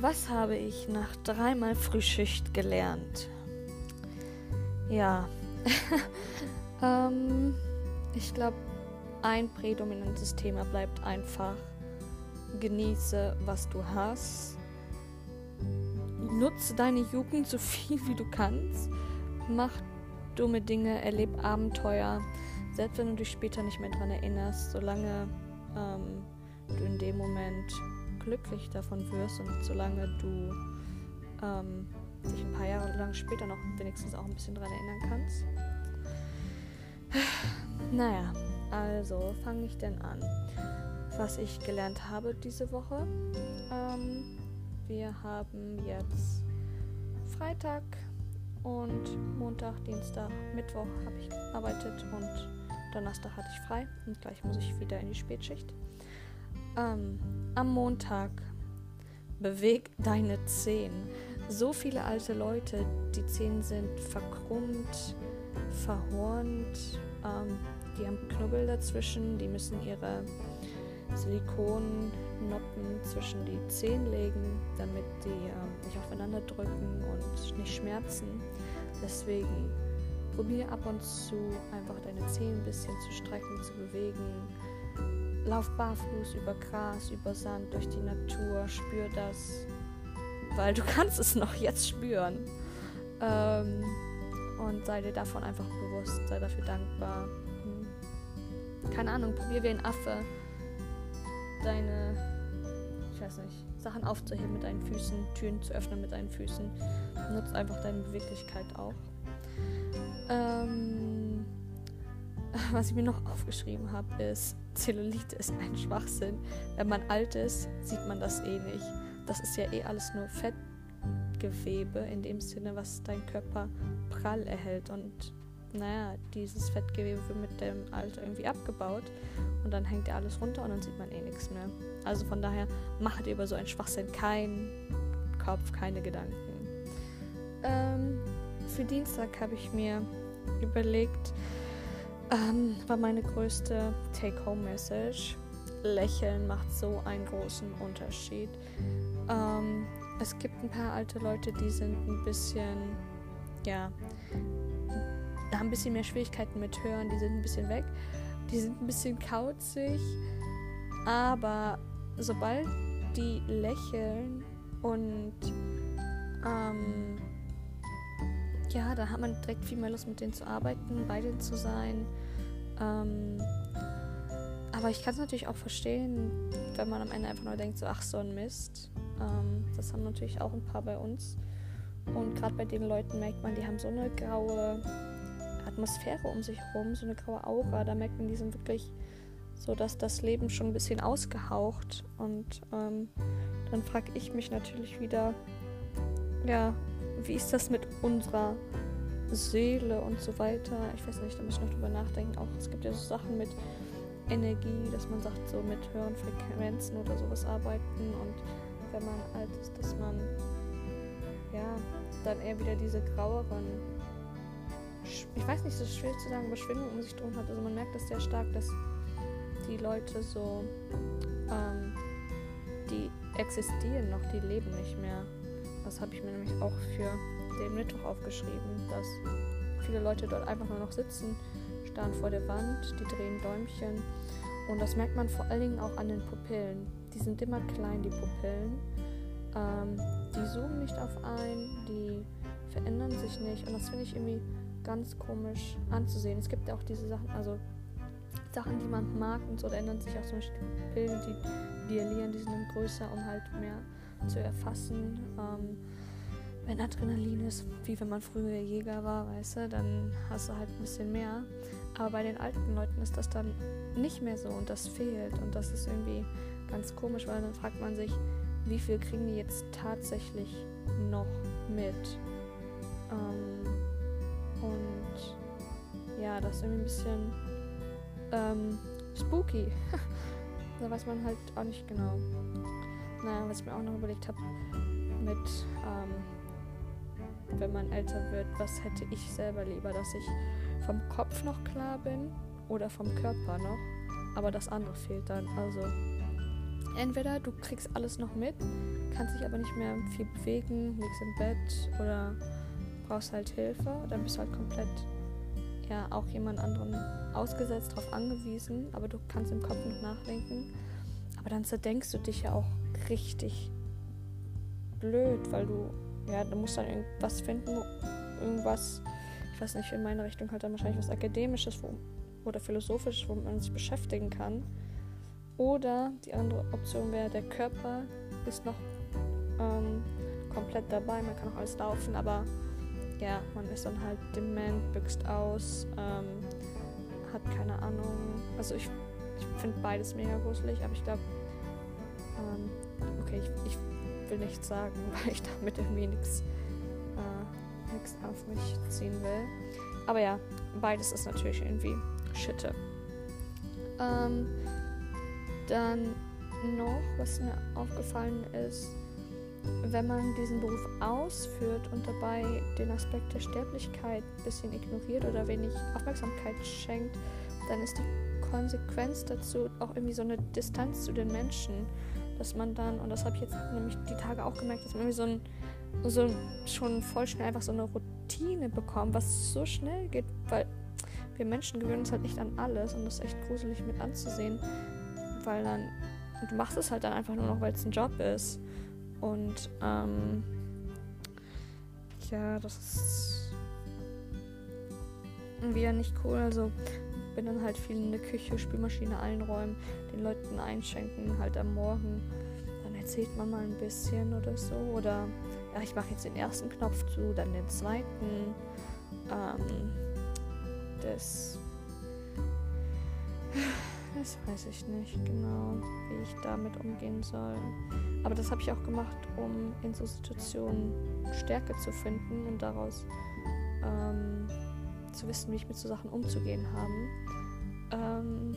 Was habe ich nach dreimal Frühschicht gelernt? Ja, ähm, ich glaube, ein prädominantes Thema bleibt einfach, genieße, was du hast. Nutze deine Jugend so viel wie du kannst. Mach dumme Dinge, erleb Abenteuer. Selbst wenn du dich später nicht mehr daran erinnerst, solange ähm, du in dem Moment glücklich davon wirst und solange du ähm, dich ein paar Jahre lang später noch wenigstens auch ein bisschen daran erinnern kannst. Naja, also fange ich denn an. Was ich gelernt habe diese Woche. Ähm, wir haben jetzt Freitag und Montag, Dienstag, Mittwoch habe ich gearbeitet und Donnerstag hatte ich frei und gleich muss ich wieder in die Spätschicht. Ähm, am Montag beweg deine Zehen. So viele alte Leute, die Zehen sind verkrummt, verhornt, ähm, die haben Knubbel dazwischen, die müssen ihre Silikonnoppen zwischen die Zehen legen, damit die ähm, nicht aufeinander drücken und nicht schmerzen. Deswegen probier ab und zu einfach deine Zehen ein bisschen zu strecken, zu bewegen. Lauf barfuß über Gras, über Sand, durch die Natur, spür das, weil du kannst es noch jetzt spüren. Ähm, und sei dir davon einfach bewusst, sei dafür dankbar. Hm. Keine Ahnung, probier wie ein Affe deine, ich weiß nicht, Sachen aufzuheben mit deinen Füßen, Türen zu öffnen mit deinen Füßen. Nutzt einfach deine Beweglichkeit auch. Ähm, was ich mir noch aufgeschrieben habe, ist, Zellulite ist ein Schwachsinn. Wenn man alt ist, sieht man das eh nicht. Das ist ja eh alles nur Fettgewebe in dem Sinne, was dein Körper prall erhält. Und naja, dieses Fettgewebe wird mit dem Alter irgendwie abgebaut und dann hängt ja alles runter und dann sieht man eh nichts mehr. Also von daher macht über so einen Schwachsinn keinen Kopf, keine Gedanken. Ähm, für Dienstag habe ich mir überlegt, ähm, war meine größte Take-Home-Message. Lächeln macht so einen großen Unterschied. Ähm, es gibt ein paar alte Leute, die sind ein bisschen, ja, haben ein bisschen mehr Schwierigkeiten mit Hören, die sind ein bisschen weg. Die sind ein bisschen kauzig, aber sobald die lächeln und ähm, ja, da hat man direkt viel mehr Lust mit denen zu arbeiten, bei denen zu sein. Ähm, aber ich kann es natürlich auch verstehen, wenn man am Ende einfach nur denkt, so ach so ein Mist. Ähm, das haben natürlich auch ein paar bei uns. Und gerade bei den Leuten merkt man, die haben so eine graue Atmosphäre um sich herum, so eine graue Aura. Da merkt man, die sind wirklich so, dass das Leben schon ein bisschen ausgehaucht. Und ähm, dann frage ich mich natürlich wieder, ja, wie ist das mit unserer Seele und so weiter? Ich weiß nicht, da muss ich noch drüber nachdenken. Auch es gibt ja so Sachen mit Energie, dass man sagt, so mit höheren Frequenzen oder sowas arbeiten. Und wenn man alt ist, dass man ja dann eher wieder diese graueren ich weiß nicht, ist schwer zu sagen, aber Schwingung um sich drum hat. Also man merkt das sehr stark, dass die Leute so, ähm, die existieren noch, die leben nicht mehr. Das habe ich mir nämlich auch für den Mittwoch aufgeschrieben, dass viele Leute dort einfach nur noch sitzen, starren vor der Wand, die drehen Däumchen. Und das merkt man vor allen Dingen auch an den Pupillen. Die sind immer klein, die Pupillen. Ähm, die zoomen nicht auf ein, die verändern sich nicht. Und das finde ich irgendwie ganz komisch anzusehen. Es gibt ja auch diese Sachen, also Sachen, die man mag und so, da ändern sich auch zum Beispiel Pillen, die dialieren, die sind dann größer, um halt mehr zu erfassen. Ähm, wenn Adrenalin ist, wie wenn man früher Jäger war, weißt du, dann hast du halt ein bisschen mehr. Aber bei den alten Leuten ist das dann nicht mehr so und das fehlt. Und das ist irgendwie ganz komisch, weil dann fragt man sich, wie viel kriegen die jetzt tatsächlich noch mit? Ähm, und ja, das ist irgendwie ein bisschen ähm, spooky. da weiß man halt auch nicht genau. Naja, was ich mir auch noch überlegt habe, mit, ähm, wenn man älter wird, was hätte ich selber lieber, dass ich vom Kopf noch klar bin oder vom Körper noch, aber das andere fehlt dann. Also entweder du kriegst alles noch mit, kannst dich aber nicht mehr viel bewegen, liegst im Bett oder brauchst halt Hilfe, dann bist du halt komplett ja auch jemand anderen ausgesetzt, darauf angewiesen, aber du kannst im Kopf noch nachdenken. Aber dann zerdenkst du dich ja auch richtig blöd, weil du, ja, du musst dann irgendwas finden, irgendwas, ich weiß nicht, in meine Richtung halt dann wahrscheinlich was Akademisches wo, oder Philosophisches, womit man sich beschäftigen kann. Oder die andere Option wäre, der Körper ist noch ähm, komplett dabei, man kann auch alles laufen, aber ja, man ist dann halt dement, büxt aus, ähm, hat keine Ahnung. Also ich, ich finde beides mega gruselig, aber ich glaube, ähm, okay, ich, ich, will nichts sagen, weil ich damit irgendwie nichts äh, auf mich ziehen will. Aber ja, beides ist natürlich irgendwie Schitte. Ähm, dann noch, was mir aufgefallen ist, wenn man diesen Beruf ausführt und dabei den Aspekt der Sterblichkeit ein bisschen ignoriert oder wenig Aufmerksamkeit schenkt, dann ist die Konsequenz dazu auch irgendwie so eine Distanz zu den Menschen, dass man dann, und das habe ich jetzt nämlich die Tage auch gemerkt, dass man irgendwie so ein, so schon voll schnell einfach so eine Routine bekommt, was so schnell geht, weil wir Menschen gewöhnen uns halt nicht an alles und das ist echt gruselig mit anzusehen, weil dann, du machst es halt dann einfach nur noch, weil es ein Job ist. Und ähm, ja, das ist wieder nicht cool. Also bin dann halt viel in der Küche, Spülmaschine einräumen, den Leuten einschenken, halt am Morgen. Dann erzählt man mal ein bisschen oder so. Oder ja, ich mache jetzt den ersten Knopf zu, dann den zweiten. Ähm, das das weiß ich nicht genau, wie ich damit umgehen soll. Aber das habe ich auch gemacht, um in so Situationen Stärke zu finden und daraus ähm, zu wissen, wie ich mit so Sachen umzugehen habe. Ähm,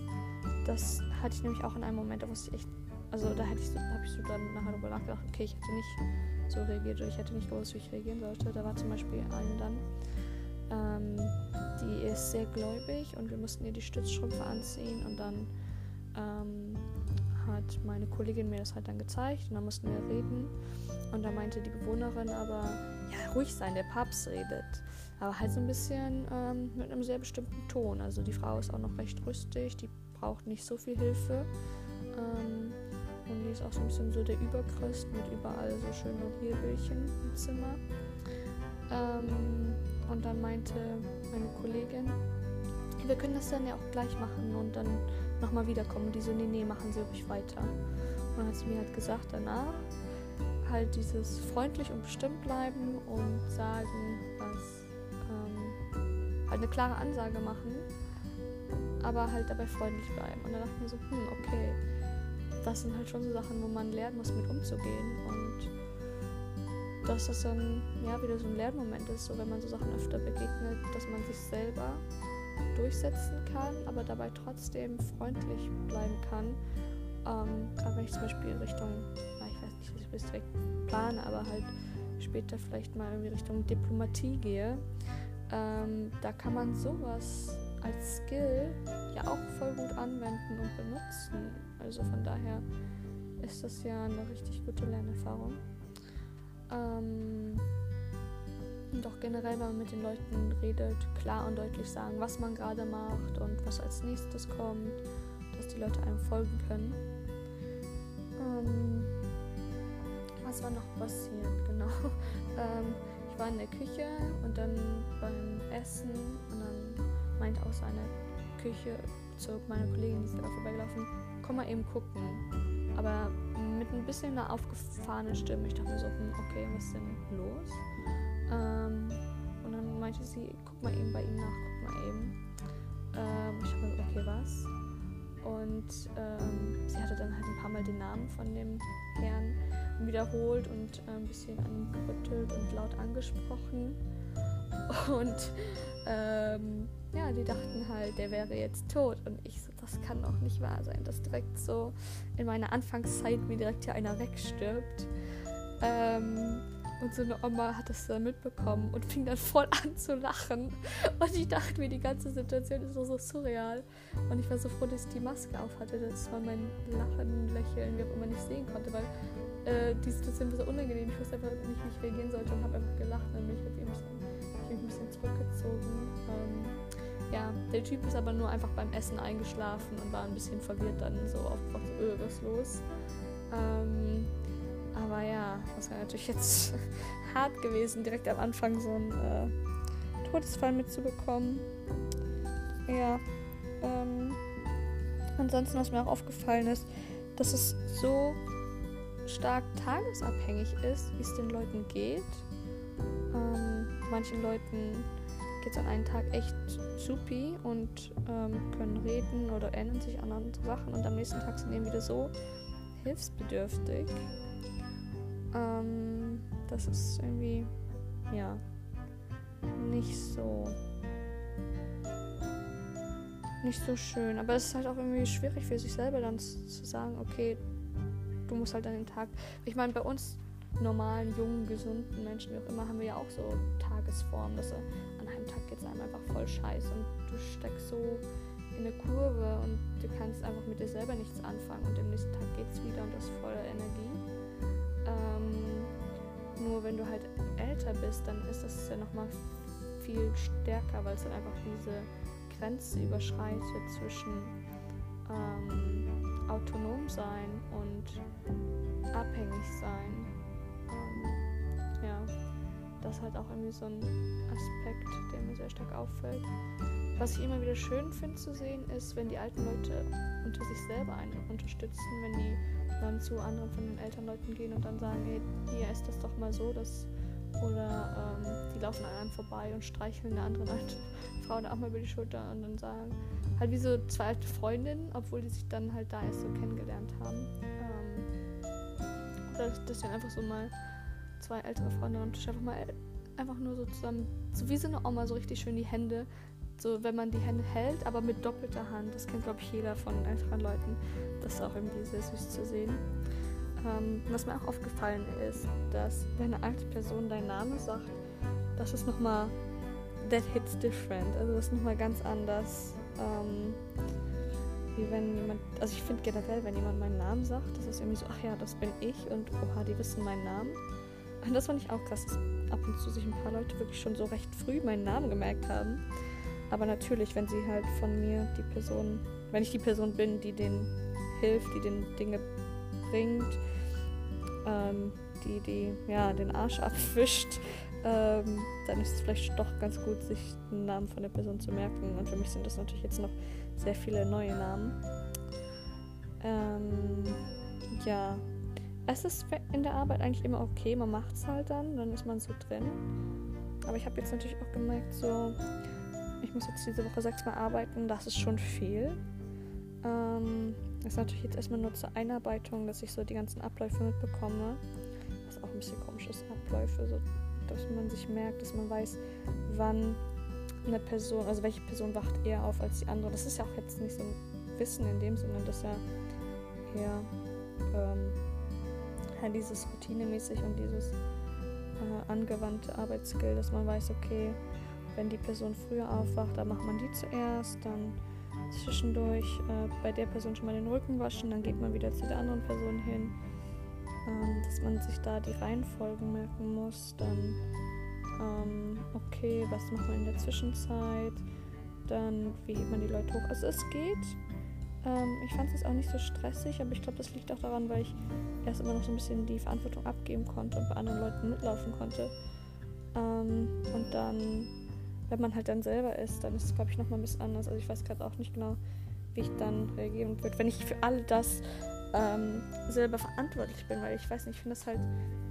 das hatte ich nämlich auch in einem Moment, da wusste ich echt, also da hätte ich so, habe ich so dann nachher darüber nachgedacht, okay, ich hätte nicht so reagiert oder ich hätte nicht gewusst, wie ich reagieren sollte. Da war zum Beispiel ein dann, ähm, die ist sehr gläubig und wir mussten ihr die Stützstrümpfe anziehen und dann ähm, hat meine Kollegin mir das halt dann gezeigt und dann mussten wir reden und da meinte die Bewohnerin aber, ja, ruhig sein, der Papst redet. Aber halt so ein bisschen ähm, mit einem sehr bestimmten Ton. Also die Frau ist auch noch recht rüstig, die braucht nicht so viel Hilfe. Ähm, und die ist auch so ein bisschen so der Überchrist mit überall so schöne Rierbildchen im Zimmer. Ähm, und dann meinte meine Kollegin, wir können das dann ja auch gleich machen und dann nochmal wiederkommen. Und die so, nee, nee, machen Sie ruhig weiter. Und dann hat sie mir halt gesagt danach, halt dieses freundlich und bestimmt bleiben und sagen, was, ähm, halt eine klare Ansage machen, aber halt dabei freundlich bleiben. Und dann dachte ich mir so, hm, okay, das sind halt schon so Sachen, wo man lernen muss, mit umzugehen. Und dass das dann ja wieder so ein Lernmoment ist, so wenn man so Sachen öfter begegnet, dass man sich selber durchsetzen kann, aber dabei trotzdem freundlich bleiben kann. Ähm, Gerade wenn ich zum Beispiel in Richtung, na, ich weiß nicht, was ich direkt plane, aber halt später vielleicht mal irgendwie Richtung Diplomatie gehe, ähm, da kann man sowas als Skill ja auch voll gut anwenden und benutzen. Also von daher ist das ja eine richtig gute Lernerfahrung. Ähm, und auch generell, wenn man mit den Leuten redet, klar und deutlich sagen, was man gerade macht und was als nächstes kommt, dass die Leute einem folgen können. Ähm, was war noch passiert? Genau. Ähm, ich war in der Küche und dann beim Essen und dann meinte aus seiner Küche zog meine Kollegin, die ist da vorbeigelaufen, komm mal eben gucken. Aber mit ein bisschen einer aufgefahrenen Stimme. Ich dachte mir so, hm, okay, was ist denn los? Meinte sie, guck mal eben bei ihm nach, guck mal eben. Ähm, ich habe gesagt, okay, was? Und ähm, sie hatte dann halt ein paar Mal den Namen von dem Herrn wiederholt und äh, ein bisschen an ihn gerüttelt und laut angesprochen. Und ähm, ja, die dachten halt, der wäre jetzt tot. Und ich so, das kann doch nicht wahr sein, dass direkt so in meiner Anfangszeit mir direkt hier einer wegstirbt. Ähm, Und so eine Oma hat das dann mitbekommen und fing dann voll an zu lachen. Und ich dachte mir, die ganze Situation ist so, so surreal. Und ich war so froh, dass ich die Maske auf hatte, dass man mein Lachen, Lächeln, wie auch immer nicht sehen konnte, weil äh, die Situation war so unangenehm. Ich wusste einfach nicht, wie ich reagieren sollte und habe einfach gelacht. Und dann bin ich mit ihm ein bisschen zurückgezogen. Ähm, ja, der Typ ist aber nur einfach beim Essen eingeschlafen und war ein bisschen verwirrt dann so aufgewacht, so, öh, ist los? Ähm, aber ja, das wäre natürlich jetzt hart gewesen, direkt am Anfang so einen äh, Todesfall mitzubekommen. Ja. Ähm, ansonsten, was mir auch aufgefallen ist, dass es so stark tagesabhängig ist, wie es den Leuten geht. Ähm, manchen Leuten geht es an einem Tag echt supi und ähm, können reden oder erinnern sich an andere Sachen und am nächsten Tag sind eben wieder so hilfsbedürftig. Ähm, das ist irgendwie, ja, nicht so. Nicht so schön. Aber es ist halt auch irgendwie schwierig für sich selber dann zu sagen, okay, du musst halt an den Tag. Ich meine, bei uns normalen, jungen, gesunden Menschen, wie auch immer, haben wir ja auch so Tagesformen, dass an einem Tag geht es einem einfach voll scheiße und du steckst so in eine Kurve und du kannst einfach mit dir selber nichts anfangen und am nächsten Tag geht es wieder und du hast voller Energie. Ähm, nur wenn du halt älter bist, dann ist das ja nochmal viel stärker, weil es dann einfach diese Grenze überschreitet zwischen ähm, autonom sein und abhängig sein. Ähm, ja, das ist halt auch irgendwie so ein Aspekt, der mir sehr stark auffällt. Was ich immer wieder schön finde zu sehen, ist, wenn die alten Leute unter sich selber einen unterstützen, wenn die dann zu anderen von den Elternleuten gehen und dann sagen, hey, hier ist das doch mal so, dass oder ähm, die laufen an einem vorbei und streicheln eine andere alte Frau auch mal über die Schulter und dann sagen, halt wie so zwei alte Freundinnen, obwohl die sich dann halt da erst so kennengelernt haben. Ähm, oder dass sie einfach so mal zwei ältere Freunde und einfach mal einfach nur so zusammen, so wie so eine Oma, so richtig schön die Hände so, wenn man die Hände hält, aber mit doppelter Hand. Das kennt, glaube ich, jeder von älteren Leuten. Das ist auch irgendwie sehr süß zu sehen. Ähm, was mir auch aufgefallen ist, dass wenn eine alte Person deinen Namen sagt, das ist nochmal, that hits different. Also das ist nochmal ganz anders. Ähm, wie wenn jemand, also ich finde generell, wenn jemand meinen Namen sagt, das ist irgendwie so, ach ja, das bin ich und oha, die wissen meinen Namen. Und das fand ich auch krass, dass ab und zu sich ein paar Leute wirklich schon so recht früh meinen Namen gemerkt haben. Aber natürlich, wenn sie halt von mir die Person, wenn ich die Person bin, die denen hilft, die den Dinge bringt, ähm, die, die ja, den Arsch abwischt, ähm, dann ist es vielleicht doch ganz gut, sich den Namen von der Person zu merken. Und für mich sind das natürlich jetzt noch sehr viele neue Namen. Ähm, ja, es ist in der Arbeit eigentlich immer okay, man macht es halt dann, dann ist man so drin. Aber ich habe jetzt natürlich auch gemerkt, so ich muss jetzt diese Woche sechsmal arbeiten, das ist schon viel. Ähm, das ist natürlich jetzt erstmal nur zur Einarbeitung, dass ich so die ganzen Abläufe mitbekomme. Was auch ein bisschen komisch ist, Abläufe, so, dass man sich merkt, dass man weiß, wann eine Person, also welche Person wacht eher auf als die andere. Das ist ja auch jetzt nicht so ein Wissen in dem Sinne, dass ja eher ähm, dieses routinemäßig und dieses äh, angewandte Arbeitsskill, dass man weiß, okay, wenn die Person früher aufwacht, dann macht man die zuerst, dann zwischendurch äh, bei der Person schon mal den Rücken waschen, dann geht man wieder zu der anderen Person hin, ähm, dass man sich da die Reihenfolgen merken muss, dann ähm, okay, was macht man in der Zwischenzeit, dann wie hebt man die Leute hoch. Also es geht. Ähm, ich fand es auch nicht so stressig, aber ich glaube, das liegt auch daran, weil ich erst immer noch so ein bisschen die Verantwortung abgeben konnte und bei anderen Leuten mitlaufen konnte. Ähm, und dann wenn man halt dann selber ist, dann ist es, glaube ich, nochmal ein bisschen anders. Also ich weiß gerade auch nicht genau, wie ich dann reagieren würde, wenn ich für all das ähm, selber verantwortlich bin, weil ich weiß nicht, ich finde das halt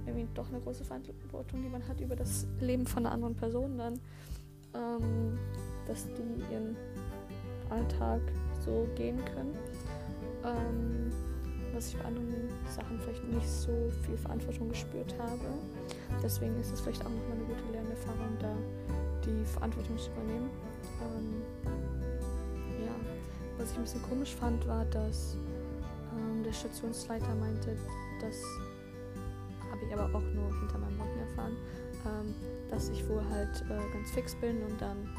irgendwie doch eine große Verantwortung, die man hat über das Leben von einer anderen Person dann, ähm, dass die ihren Alltag so gehen können. Ähm, was ich bei anderen Sachen vielleicht nicht so viel Verantwortung gespürt habe. Deswegen ist es vielleicht auch nochmal eine gute Lernerfahrung da die Verantwortung zu übernehmen. Ähm, ja, was ich ein bisschen komisch fand, war, dass ähm, der Stationsleiter meinte, das habe ich aber auch nur hinter meinem Rücken gefahren, ähm, dass ich wohl halt äh, ganz fix bin und dann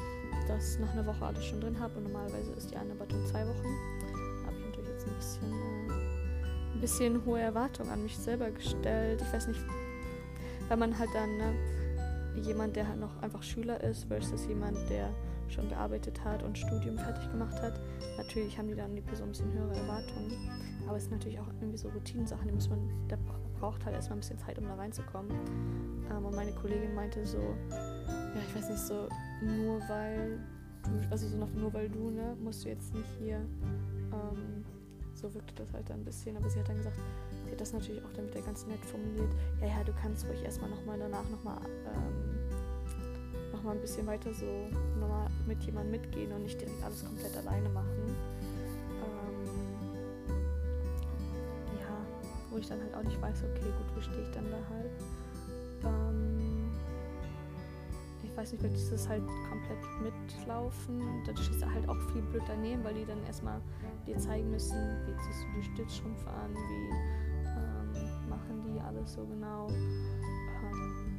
das nach einer Woche alles schon drin habe. Und normalerweise ist die Einarbeitung zwei Wochen. Habe ich natürlich jetzt ein bisschen, äh, ein bisschen hohe Erwartungen an mich selber gestellt. Ich weiß nicht, weil man halt dann ne, jemand, der halt noch einfach Schüler ist, versus jemand, der schon gearbeitet hat und Studium fertig gemacht hat. Natürlich haben die dann die Person ein bisschen höhere Erwartungen. Aber es sind natürlich auch irgendwie so Routinensachen, die muss man, da braucht halt erstmal ein bisschen Zeit, um da reinzukommen. Ähm, und meine Kollegin meinte so, ja, ich weiß nicht, so, nur weil du, also so noch nur weil du, ne, musst du jetzt nicht hier, ähm, so wirkte das halt dann ein bisschen, aber sie hat dann gesagt, sie hat das natürlich auch dann wieder ganz nett formuliert, ja, ja, du kannst ruhig erstmal nochmal danach nochmal, ähm, nochmal ein bisschen weiter so nochmal mit jemandem mitgehen und nicht direkt alles komplett alleine machen. Ähm, ja, wo ich dann halt auch nicht weiß, okay, gut, wo stehe ich dann da halt. Ähm, ich weiß nicht, vielleicht ist das halt komplett mitlaufen. Dadurch ist er halt auch viel blöd daneben, weil die dann erstmal dir zeigen müssen, wie ziehst du die Stützstrümpfe an, wie alles so genau. Ähm,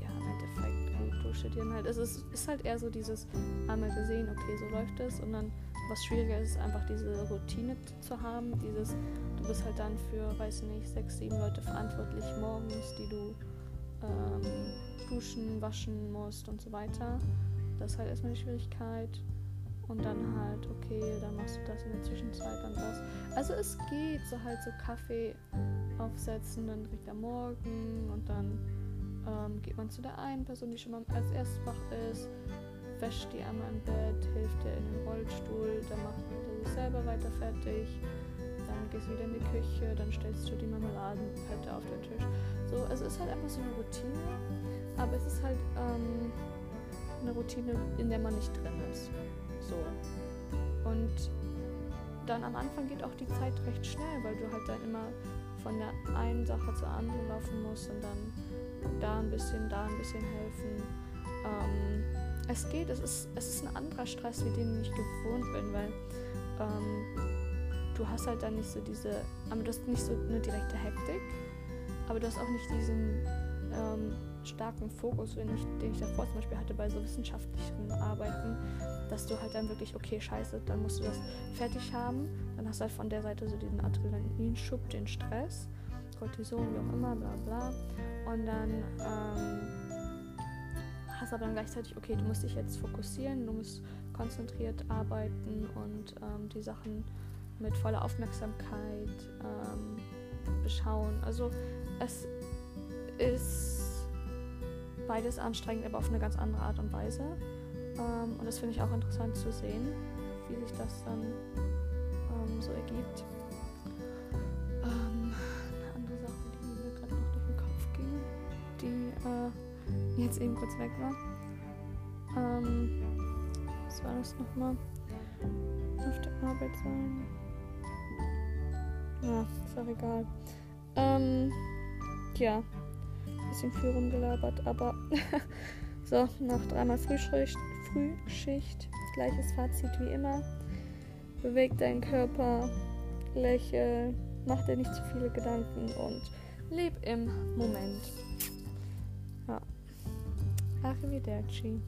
ja, im Endeffekt gut durchstudieren halt. Es ist, ist halt eher so dieses einmal gesehen, okay, so läuft es und dann was schwieriger ist, einfach diese Routine zu haben, dieses, du bist halt dann für, weiß nicht, sechs, sieben Leute verantwortlich morgens, die du ähm, duschen, waschen musst und so weiter. Das ist halt erstmal die Schwierigkeit. Und dann halt, okay, dann machst du das in der Zwischenzeit und das. Also es geht, so halt so Kaffee aufsetzen, dann direkt am Morgen und dann ähm, geht man zu der einen Person, die schon mal als erstes wach ist, wäscht die einmal im Bett, hilft ihr in den Rollstuhl, dann macht er sich selber weiter fertig, dann gehst du wieder in die Küche, dann stellst du die Marmeladenpette auf den Tisch. So, also es ist halt einfach so eine Routine aber es ist halt ähm, eine Routine, in der man nicht drin ist. So. Und dann am Anfang geht auch die Zeit recht schnell, weil du halt dann immer von der einen Sache zur anderen laufen musst und dann da ein bisschen, da ein bisschen helfen. Ähm, es geht, es ist, es ist ein anderer Stress, wie den ich gewohnt bin, weil ähm, du hast halt dann nicht so diese, aber du hast nicht so eine direkte Hektik, aber du hast auch nicht diesen ähm, starken Fokus, den ich, den ich davor zum Beispiel hatte bei so wissenschaftlichen Arbeiten, dass du halt dann wirklich, okay, scheiße, dann musst du das fertig haben. Dann hast du halt von der Seite so diesen Adrenalinschub, den Stress, Cortison, wie auch immer, bla bla. Und dann ähm, hast aber dann gleichzeitig, okay, du musst dich jetzt fokussieren, du musst konzentriert arbeiten und ähm, die Sachen mit voller Aufmerksamkeit ähm, beschauen. Also es ist beides anstrengend, aber auf eine ganz andere Art und Weise. Ähm, und das finde ich auch interessant zu sehen, wie sich das dann ähm, so ergibt. Ähm, eine andere Sache, die mir gerade noch durch den Kopf ging, die äh, jetzt eben kurz weg war. Ähm, was war das nochmal? Auf der Arbeit sein. Ja, ist auch egal. Ähm, ja, bisschen viel rumgelabert, aber so, nach dreimal Frühschicht, Frühschicht, gleiches Fazit wie immer. Beweg deinen Körper, lächel, mach dir nicht zu viele Gedanken und leb im Moment. Ja. Arrivederci.